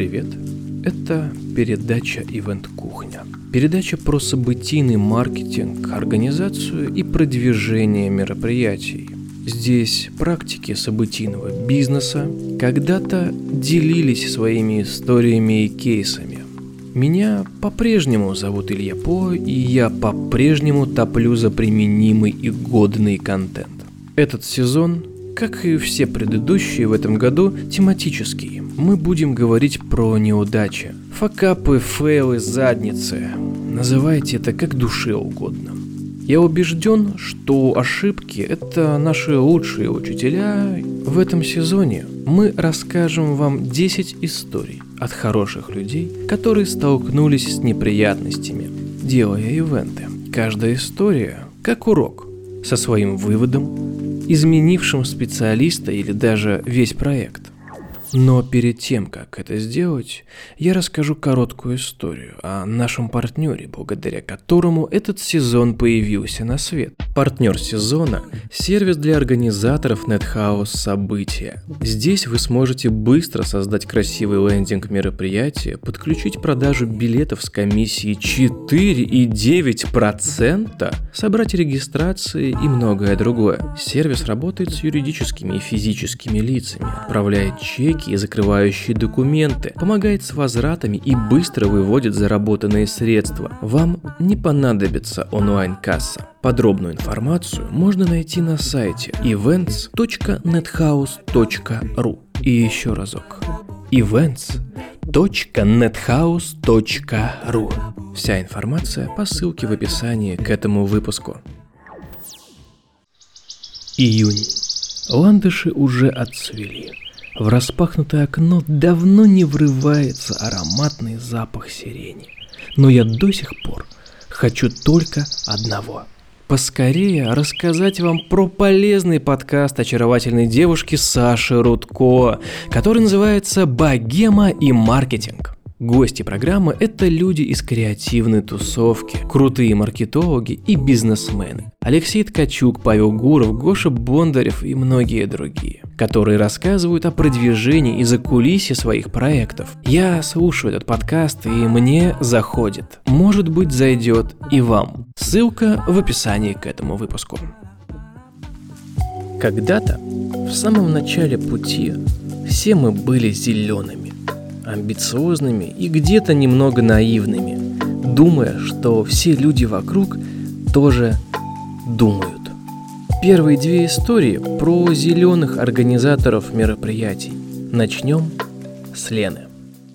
привет! Это передача «Ивент Кухня». Передача про событийный маркетинг, организацию и продвижение мероприятий. Здесь практики событийного бизнеса когда-то делились своими историями и кейсами. Меня по-прежнему зовут Илья По, и я по-прежнему топлю за применимый и годный контент. Этот сезон как и все предыдущие в этом году, тематический. Мы будем говорить про неудачи, факапы, фейлы, задницы. Называйте это как душе угодно. Я убежден, что ошибки – это наши лучшие учителя. В этом сезоне мы расскажем вам 10 историй от хороших людей, которые столкнулись с неприятностями, делая ивенты. Каждая история как урок, со своим выводом, изменившим специалиста или даже весь проект. Но перед тем, как это сделать, я расскажу короткую историю о нашем партнере, благодаря которому этот сезон появился на свет. Партнер сезона – сервис для организаторов NetHouse события. Здесь вы сможете быстро создать красивый лендинг мероприятия, подключить продажу билетов с комиссией 4,9%, собрать регистрации и многое другое. Сервис работает с юридическими и физическими лицами, отправляет чеки и закрывающие документы, помогает с возвратами и быстро выводит заработанные средства. Вам не понадобится онлайн-касса. Подробную информацию можно найти на сайте events.nethouse.ru. И еще разок. events.nethouse.ru Вся информация по ссылке в описании к этому выпуску. Июнь. Ландыши уже отцвели. В распахнутое окно давно не врывается ароматный запах сирени. Но я до сих пор хочу только одного – поскорее рассказать вам про полезный подкаст очаровательной девушки Саши Рудко, который называется «Богема и маркетинг». Гости программы – это люди из креативной тусовки, крутые маркетологи и бизнесмены. Алексей Ткачук, Павел Гуров, Гоша Бондарев и многие другие, которые рассказывают о продвижении и закулисье своих проектов. Я слушаю этот подкаст и мне заходит. Может быть зайдет и вам. Ссылка в описании к этому выпуску. Когда-то, в самом начале пути, все мы были зелеными амбициозными и где-то немного наивными, думая, что все люди вокруг тоже думают. Первые две истории про зеленых организаторов мероприятий. Начнем с Лены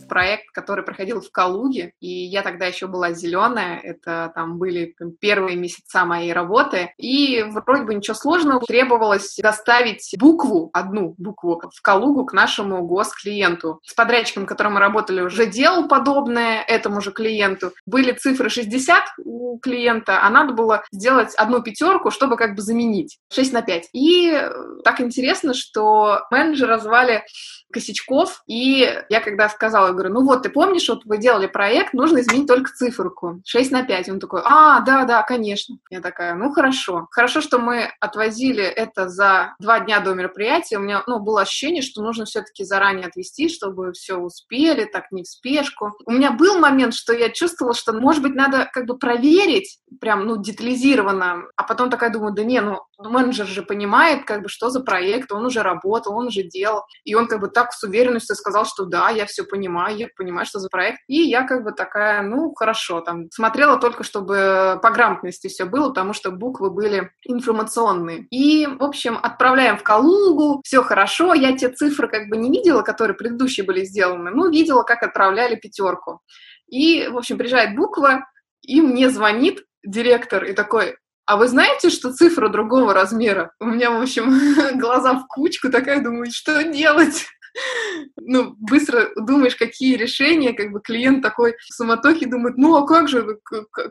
проект, который проходил в Калуге, и я тогда еще была зеленая, это там были первые месяца моей работы, и вроде бы ничего сложного, требовалось доставить букву, одну букву, в Калугу к нашему госклиенту. С подрядчиком, которым мы работали, уже делал подобное этому же клиенту. Были цифры 60 у клиента, а надо было сделать одну пятерку, чтобы как бы заменить. 6 на 5. И так интересно, что менеджера звали косячков, и я когда сказала, говорю, ну вот, ты помнишь, вот вы делали проект, нужно изменить только циферку, 6 на 5. Он такой, а, да, да, конечно. Я такая, ну хорошо. Хорошо, что мы отвозили это за два дня до мероприятия. У меня, ну, было ощущение, что нужно все-таки заранее отвезти, чтобы все успели, так не в спешку. У меня был момент, что я чувствовала, что, может быть, надо как бы проверить, прям, ну, детализированно, а потом такая думаю, да не, ну, менеджер же понимает, как бы, что за проект, он уже работал, он уже делал, и он как бы так с уверенностью сказал, что да, я все понимаю, я понимаю, что за проект. И я как бы такая, ну, хорошо, там, смотрела только, чтобы по грамотности все было, потому что буквы были информационные. И, в общем, отправляем в Калугу, все хорошо, я те цифры как бы не видела, которые предыдущие были сделаны, но видела, как отправляли пятерку. И, в общем, приезжает буква, и мне звонит директор и такой, а вы знаете, что цифра другого размера? У меня, в общем, глаза в кучку, такая думаю, что делать? Ну, быстро думаешь, какие решения, как бы клиент такой в суматохе думает, ну, а как же,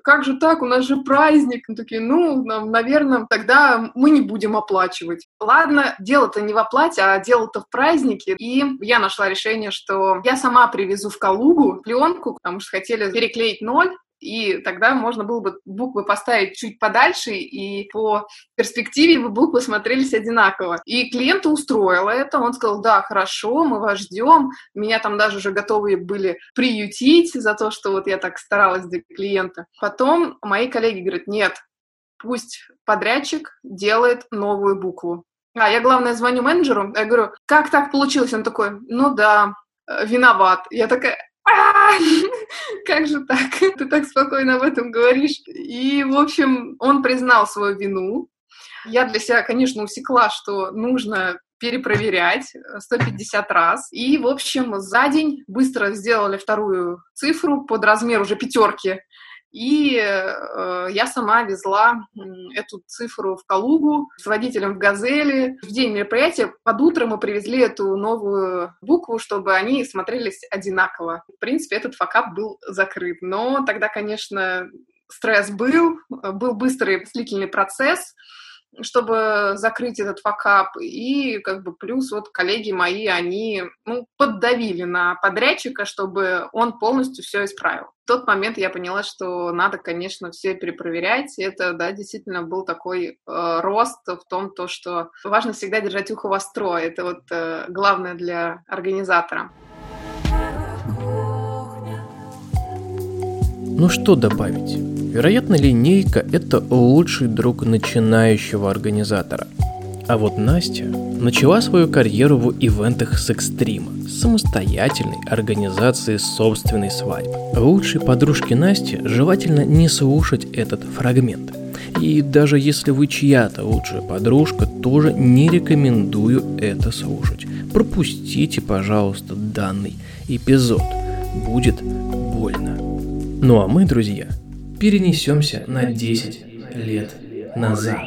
как же так, у нас же праздник. Мы такие, ну, наверное, тогда мы не будем оплачивать. Ладно, дело-то не в оплате, а дело-то в празднике. И я нашла решение, что я сама привезу в Калугу пленку, потому что хотели переклеить ноль, и тогда можно было бы буквы поставить чуть подальше, и по перспективе бы буквы смотрелись одинаково. И клиента устроило это, он сказал, да, хорошо, мы вас ждем, меня там даже уже готовы были приютить за то, что вот я так старалась для клиента. Потом мои коллеги говорят, нет, пусть подрядчик делает новую букву. А, я, главное, звоню менеджеру, я говорю, как так получилось? Он такой, ну да, э, виноват. Я такая, как же так? Ты так спокойно об этом говоришь. И, в общем, он признал свою вину. Я для себя, конечно, усекла, что нужно перепроверять 150 раз. И, в общем, за день быстро сделали вторую цифру под размер уже пятерки и э, я сама везла эту цифру в Калугу с водителем в «Газели». В день мероприятия под утро мы привезли эту новую букву, чтобы они смотрелись одинаково. В принципе, этот факап был закрыт. Но тогда, конечно, стресс был, был быстрый мыслительный процесс — чтобы закрыть этот факап. И как бы плюс вот коллеги мои, они ну, поддавили на подрядчика, чтобы он полностью все исправил. В тот момент я поняла, что надо, конечно, все перепроверять. Это, да, действительно был такой э, рост в том, то, что важно всегда держать ухо востро. Это вот э, главное для организатора. Ну что добавить? Вероятно, линейка – это лучший друг начинающего организатора. А вот Настя начала свою карьеру в ивентах с экстрима, самостоятельной организации собственной свадьбы. Лучшей подружке Насти желательно не слушать этот фрагмент. И даже если вы чья-то лучшая подружка, тоже не рекомендую это слушать. Пропустите, пожалуйста, данный эпизод. Будет больно. Ну а мы, друзья, перенесемся на 10 лет назад.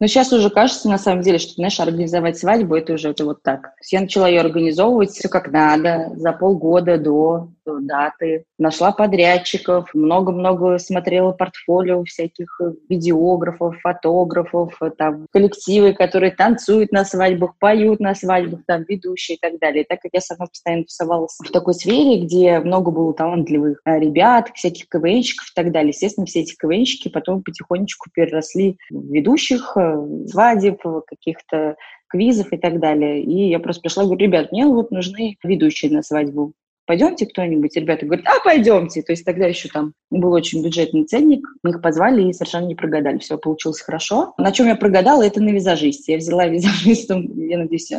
Но сейчас уже кажется, на самом деле, что, знаешь, организовать свадьбу, это уже это вот так. Я начала ее организовывать все как надо, за полгода до даты, нашла подрядчиков, много-много смотрела портфолио всяких видеографов, фотографов, там, коллективы, которые танцуют на свадьбах, поют на свадьбах, там, ведущие и так далее. Так как я сама постоянно тусовалась в такой сфере, где много было талантливых э, ребят, всяких КВНщиков и так далее, естественно, все эти КВНщики потом потихонечку переросли в ведущих э, свадеб, каких-то квизов и так далее. И я просто пришла и говорю, ребят, мне вот нужны ведущие на свадьбу пойдемте кто-нибудь, ребята говорят, а, пойдемте. То есть тогда еще там был очень бюджетный ценник, мы их позвали и совершенно не прогадали. Все получилось хорошо. На чем я прогадала, это на визажисте. Я взяла визажистом, я надеюсь,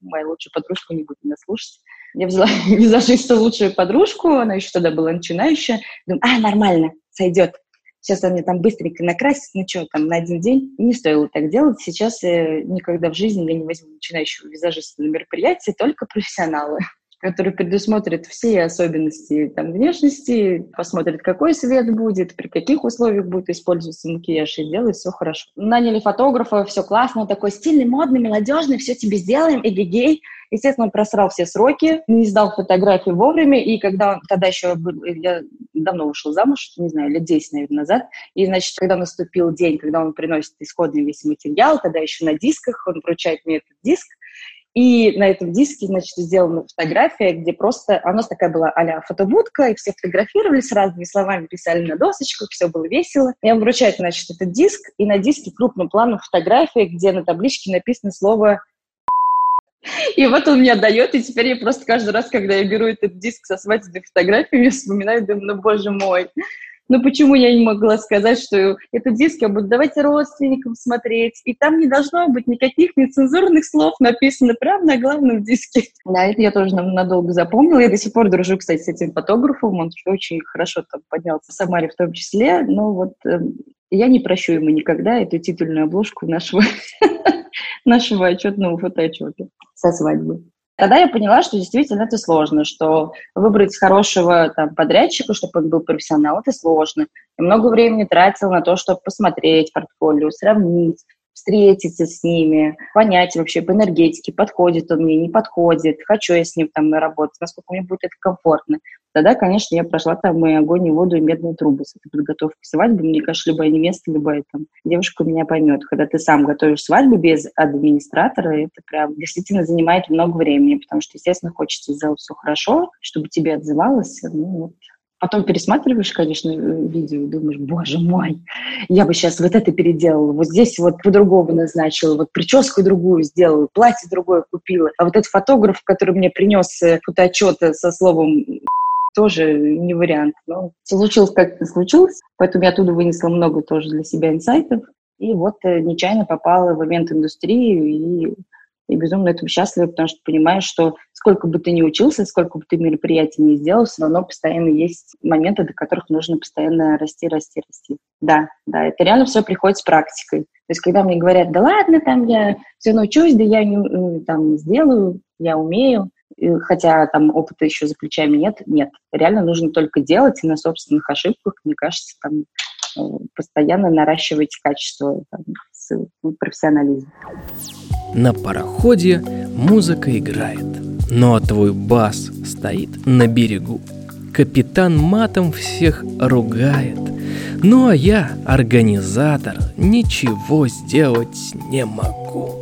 моя лучшая подружка не будет меня слушать. Я взяла визажиста лучшую подружку, она еще тогда была начинающая. Думаю, а, нормально, сойдет. Сейчас она мне там быстренько накрасит, ну что, там на один день. Не стоило так делать. Сейчас э, никогда в жизни я не возьму начинающего визажиста на мероприятие, только профессионалы который предусмотрит все особенности там, внешности, посмотрит, какой свет будет, при каких условиях будет использоваться макияж, и делает все хорошо. Наняли фотографа, все классно, такой стильный, модный, молодежный, все тебе сделаем, эгегей. Естественно, он просрал все сроки, не сдал фотографии вовремя, и когда он, тогда еще был, я давно вышел замуж, не знаю, лет 10, наверное, назад, и, значит, когда наступил день, когда он приносит исходный весь материал, тогда еще на дисках, он вручает мне этот диск, и на этом диске, значит, сделана фотография, где просто... А нас такая была а фотобудка, и все фотографировались разными словами, писали на досочках, все было весело. Я вручаю, значит, этот диск, и на диске крупным планом фотография, где на табличке написано слово и вот он мне дает, и теперь я просто каждый раз, когда я беру этот диск со свадебной фотографиями, вспоминаю, думаю, ну, боже мой, ну почему я не могла сказать, что этот диск я буду давать родственникам смотреть, и там не должно быть никаких нецензурных слов написано прямо на главном диске. Да, это я тоже надолго запомнила. Я до сих пор дружу, кстати, с этим фотографом, он очень хорошо там поднялся в Самаре в том числе, но вот э, я не прощу ему никогда эту титульную обложку нашего, нашего отчетного фотоотчета со свадьбы. Тогда я поняла, что действительно это сложно, что выбрать хорошего там, подрядчика, чтобы он был профессионал, это сложно. Я много времени тратила на то, чтобы посмотреть портфолио, сравнить, встретиться с ними, понять вообще по энергетике, подходит он мне, не подходит, хочу я с ним там работать, насколько мне будет это комфортно. Тогда, конечно, я прошла там и огонь, и воду, и медные трубы с этой подготовкой к свадьбе. Мне кажется, любая невеста, любая там девушка меня поймет. Когда ты сам готовишь свадьбу без администратора, это прям действительно занимает много времени, потому что, естественно, хочется сделать все хорошо, чтобы тебе отзывалось. Ну, вот Потом пересматриваешь, конечно, э, видео и думаешь, боже мой, я бы сейчас вот это переделала, вот здесь вот по-другому назначила, вот прическу другую сделала, платье другое купила. А вот этот фотограф, который мне принес э, фотоотчет со словом тоже не вариант. Но случилось как случилось, поэтому я оттуда вынесла много тоже для себя инсайтов. И вот э, нечаянно попала в ивент-индустрию и и безумно этому счастлива, потому что понимаешь, что сколько бы ты ни учился, сколько бы ты мероприятий не сделал, все равно постоянно есть моменты, до которых нужно постоянно расти, расти, расти. Да, да, это реально все приходит с практикой. То есть, когда мне говорят, да ладно, там я все научусь, да я не, э, там сделаю, я умею, хотя там опыта еще за плечами нет, нет. Реально нужно только делать и на собственных ошибках, мне кажется, там э, постоянно наращивать качество, там, профессионализм. На пароходе музыка играет, но твой бас стоит на берегу. Капитан матом всех ругает. Ну а я, организатор, ничего сделать не могу.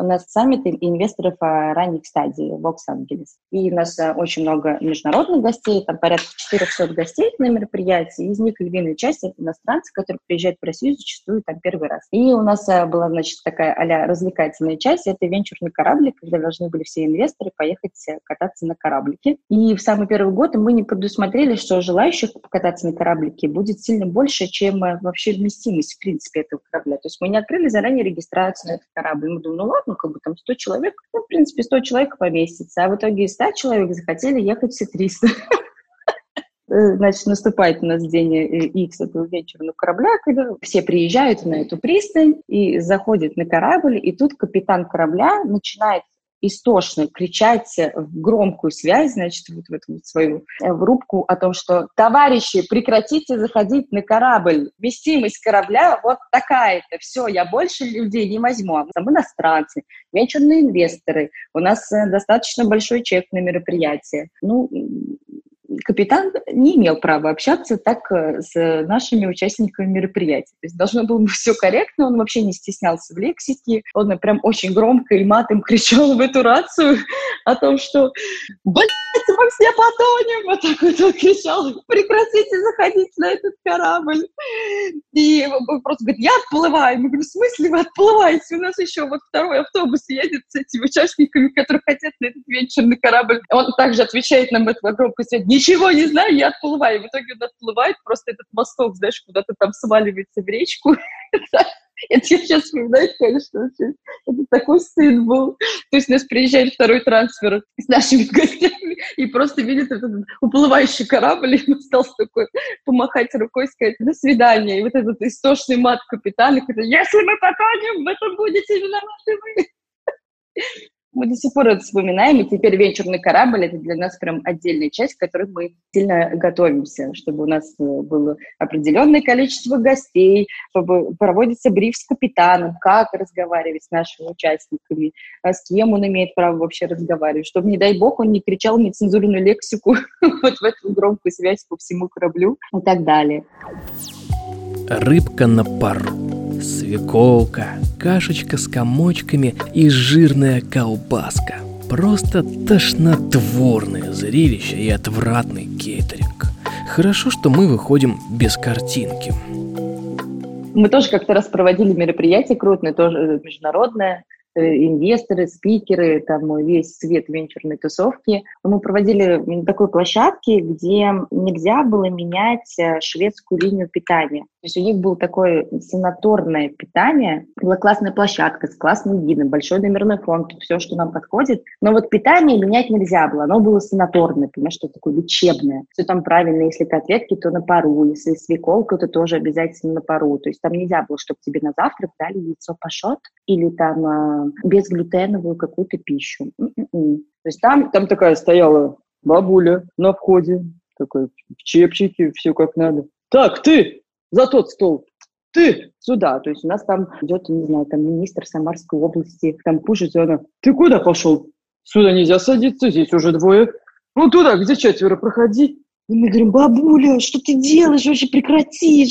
У нас саммит инвесторов ранних стадий в Лос-Анджелес. И у нас э, очень много международных гостей, там порядка 400 гостей на мероприятии. Из них львиная часть — это иностранцы, которые приезжают в Россию зачастую там первый раз. И у нас э, была, значит, такая а развлекательная часть. Это венчурный кораблик, когда должны были все инвесторы поехать кататься на кораблике. И в самый первый год мы не предусмотрели, что желающих покататься на кораблике будет сильно больше, чем вообще вместимость, в принципе, этого корабля. То есть мы не открыли заранее регистрацию на этот корабль. Мы думали, ну ладно, ну, как бы там 100 человек, ну, в принципе, 100 человек поместится, а в итоге из 100 человек захотели ехать все 300. Э, значит, наступает у нас день X этого вечерного корабля, когда все приезжают на эту пристань и заходят на корабль, и тут капитан корабля начинает истошно кричать в громкую связь, значит, вот в эту свою э, в рубку о том, что «Товарищи, прекратите заходить на корабль, вместимость корабля вот такая-то, все, я больше людей не возьму». А там иностранцы, венчурные инвесторы, у нас э, достаточно большой чек на мероприятие. Ну, капитан не имел права общаться так э, с нашими участниками мероприятия. То есть должно было быть все корректно, он вообще не стеснялся в лексике, он прям очень громко и матом кричал в эту рацию о том, что «Блядь, мы все потонем!» Вот так вот он кричал «Прекратите заходить на этот корабль!» И он просто говорит «Я отплываю!» Мы говорим «В смысле вы отплываете? У нас еще вот второй автобус едет с этими участниками, которые хотят на этот вечерный корабль». Он также отвечает нам эту громкую связь ничего не знаю, я отплываю. В итоге он отплывает, просто этот мосток, знаешь, куда-то там сваливается в речку. Это я сейчас вспоминаю, конечно, это такой стыд был. То есть у нас приезжает второй трансфер с нашими гостями и просто видит этот уплывающий корабль, и он остался такой помахать рукой, сказать «до свидания». И вот этот истошный мат капитана, который «если мы потонем, в этом будете виноваты вы». Мы до сих пор это вспоминаем, и теперь венчурный корабль — это для нас прям отдельная часть, к которой мы сильно готовимся, чтобы у нас э, было определенное количество гостей, чтобы проводится бриф с капитаном, как разговаривать с нашими участниками, а с кем он имеет право вообще разговаривать, чтобы, не дай бог, он не кричал нецензурную лексику вот в эту громкую связь по всему кораблю и так далее. Рыбка на пару свеколка, кашечка с комочками и жирная колбаска. Просто тошнотворное зрелище и отвратный кейтеринг. Хорошо, что мы выходим без картинки. Мы тоже как-то раз проводили мероприятие крупное, тоже международное, инвесторы, спикеры, там весь свет венчурной тусовки. Мы проводили такой площадке, где нельзя было менять э, шведскую линию питания. То есть у них было такое санаторное питание, была классная площадка с классным видом, большой номерной фонд, все, что нам подходит. Но вот питание менять нельзя было, оно было санаторное, понимаешь, что такое лечебное. Все там правильно, если котлетки, то на пару, если свеколка, то тоже обязательно на пару. То есть там нельзя было, чтобы тебе на завтрак дали яйцо пашот или там а, безглютеновую какую-то пищу. М-м-м. То есть там, там такая стояла бабуля на входе, такой в чепчике, все как надо. Так, ты, за тот стол. ты сюда. То есть у нас там идет, не знаю, там министр Самарской области, там пушит, она, ты куда пошел? Сюда нельзя садиться, здесь уже двое. Ну туда, где четверо, проходи. И мы говорим, бабуля, что ты делаешь вообще, прекрати,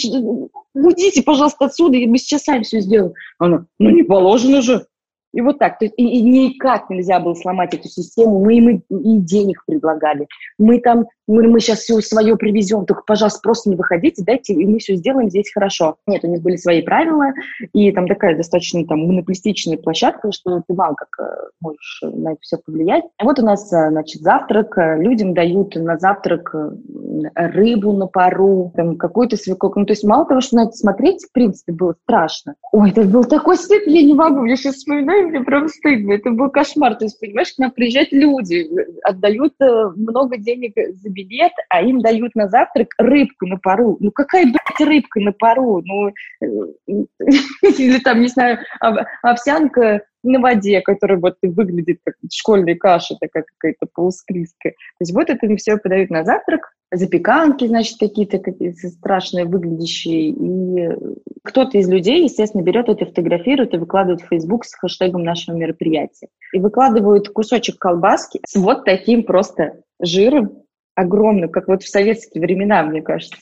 уйдите, пожалуйста, отсюда, и мы сейчас сами все сделаем. Она, ну не положено же. И вот так. То есть, и, и никак нельзя было сломать эту систему. Мы им и, и денег предлагали. Мы там, мы, мы сейчас все свое привезем, только, пожалуйста, просто не выходите, дайте, и мы все сделаем здесь хорошо. Нет, у них были свои правила, и там такая достаточно там монополистичная площадка, что ты мало как э, можешь на это все повлиять. Вот у нас, э, значит, завтрак. Людям дают на завтрак э, рыбу на пару, там какой-то свекок. Ну, то есть мало того, что на это смотреть, в принципе, было страшно. Ой, это был такой стыд, я не могу, я сейчас вспоминаю, мне прям стыдно. Это был кошмар. То есть, понимаешь, к нам приезжают люди, отдают э, много денег за билет, а им дают на завтрак рыбку на пару. Ну, какая, блядь, рыбка на пару? Ну, э, или там, не знаю, овсянка на воде, которая вот выглядит как школьная каша, такая какая-то полусклизкая. То есть вот это им все подают на завтрак, запеканки, значит, какие-то какие страшные выглядящие. И кто-то из людей, естественно, берет это, фотографирует и выкладывает в Facebook с хэштегом нашего мероприятия. И выкладывают кусочек колбаски с вот таким просто жиром, огромным, как вот в советские времена, мне кажется,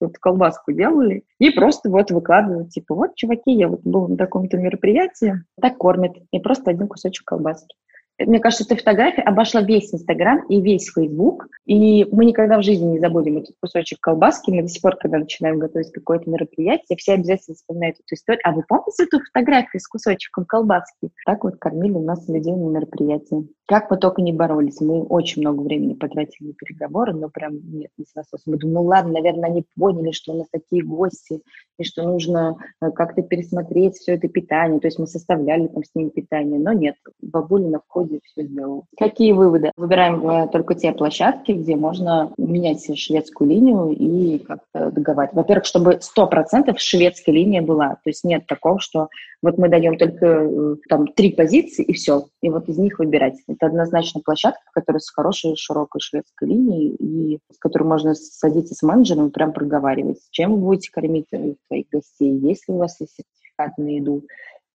вот колбаску делали, и просто вот выкладывают, типа, вот, чуваки, я вот был на таком-то мероприятии, так кормят, и просто один кусочек колбаски. Мне кажется, эта фотография обошла весь Инстаграм и весь Фейсбук, и мы никогда в жизни не забудем этот кусочек колбаски. Мы до сих пор, когда начинаем готовить какое-то мероприятие, все обязательно вспоминают эту историю. А вы помните эту фотографию с кусочком колбаски? Так вот кормили у нас людей на мероприятии. Как мы только не боролись. Мы очень много времени потратили на переговоры, но прям нет, не с насосом. Мы думаем, ну ладно, наверное, они поняли, что у нас такие гости, и что нужно э, как-то пересмотреть все это питание. То есть мы составляли там с ними питание, но нет, бабуля на входе вроде все сделал. Какие выводы? Выбираем э, только те площадки, где можно менять шведскую линию и как-то договаривать. Во-первых, чтобы 100% шведская линия была. То есть нет такого, что вот мы даем только э, там три позиции и все, и вот из них выбирать. Это однозначно площадка, которая с хорошей широкой шведской линией и с которой можно садиться с менеджером и прям проговаривать, чем вы будете кормить своих гостей, есть ли у вас есть сертификат на еду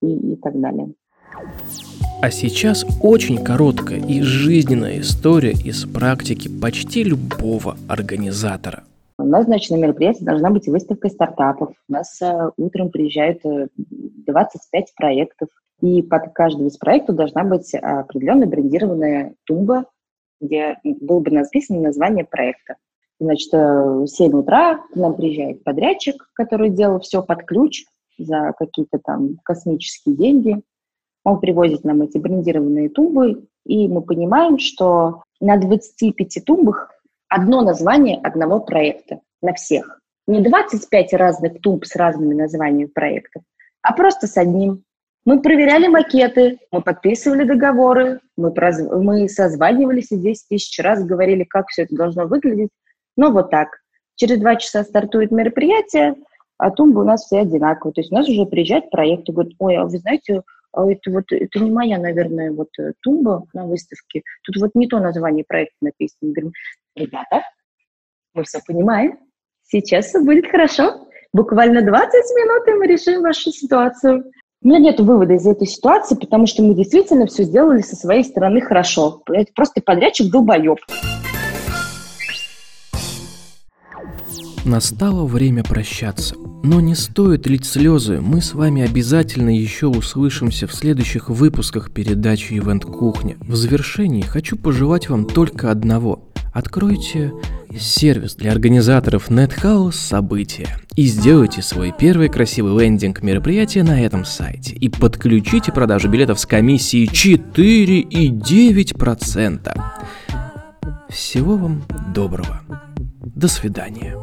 и, и так далее. А сейчас очень короткая и жизненная история из практики почти любого организатора. У нас, значит, на мероприятии должна быть выставка стартапов. У нас э, утром приезжают 25 э, проектов, и под каждым из проектов должна быть определенная брендированная тумба, где было бы написано название проекта. Значит, э, в 7 утра к нам приезжает подрядчик, который делал все под ключ за какие-то там космические деньги. Он привозит нам эти брендированные тумбы, и мы понимаем, что на 25 тумбах одно название одного проекта на всех. Не 25 разных тумб с разными названиями проектов, а просто с одним. Мы проверяли макеты, мы подписывали договоры, мы, проз... мы созванивались и здесь тысячи раз говорили, как все это должно выглядеть. Но вот так. Через два часа стартует мероприятие, а тумбы у нас все одинаковые. То есть у нас уже приезжает проект и говорит, ой, а вы знаете, это вот это не моя, наверное, вот э, тумба на выставке. Тут вот не то название проекта написано. Мы говорим, ребята, мы все понимаем, сейчас все будет хорошо. Буквально 20 минут, и мы решим вашу ситуацию. У меня нет вывода из этой ситуации, потому что мы действительно все сделали со своей стороны хорошо. Просто подрядчик долбоеб. Настало время прощаться. Но не стоит лить слезы, мы с вами обязательно еще услышимся в следующих выпусках передачи «Ивент Кухня». В завершении хочу пожелать вам только одного. Откройте сервис для организаторов NetHouse события и сделайте свой первый красивый лендинг мероприятия на этом сайте и подключите продажу билетов с комиссией 4,9%. Всего вам доброго. До свидания.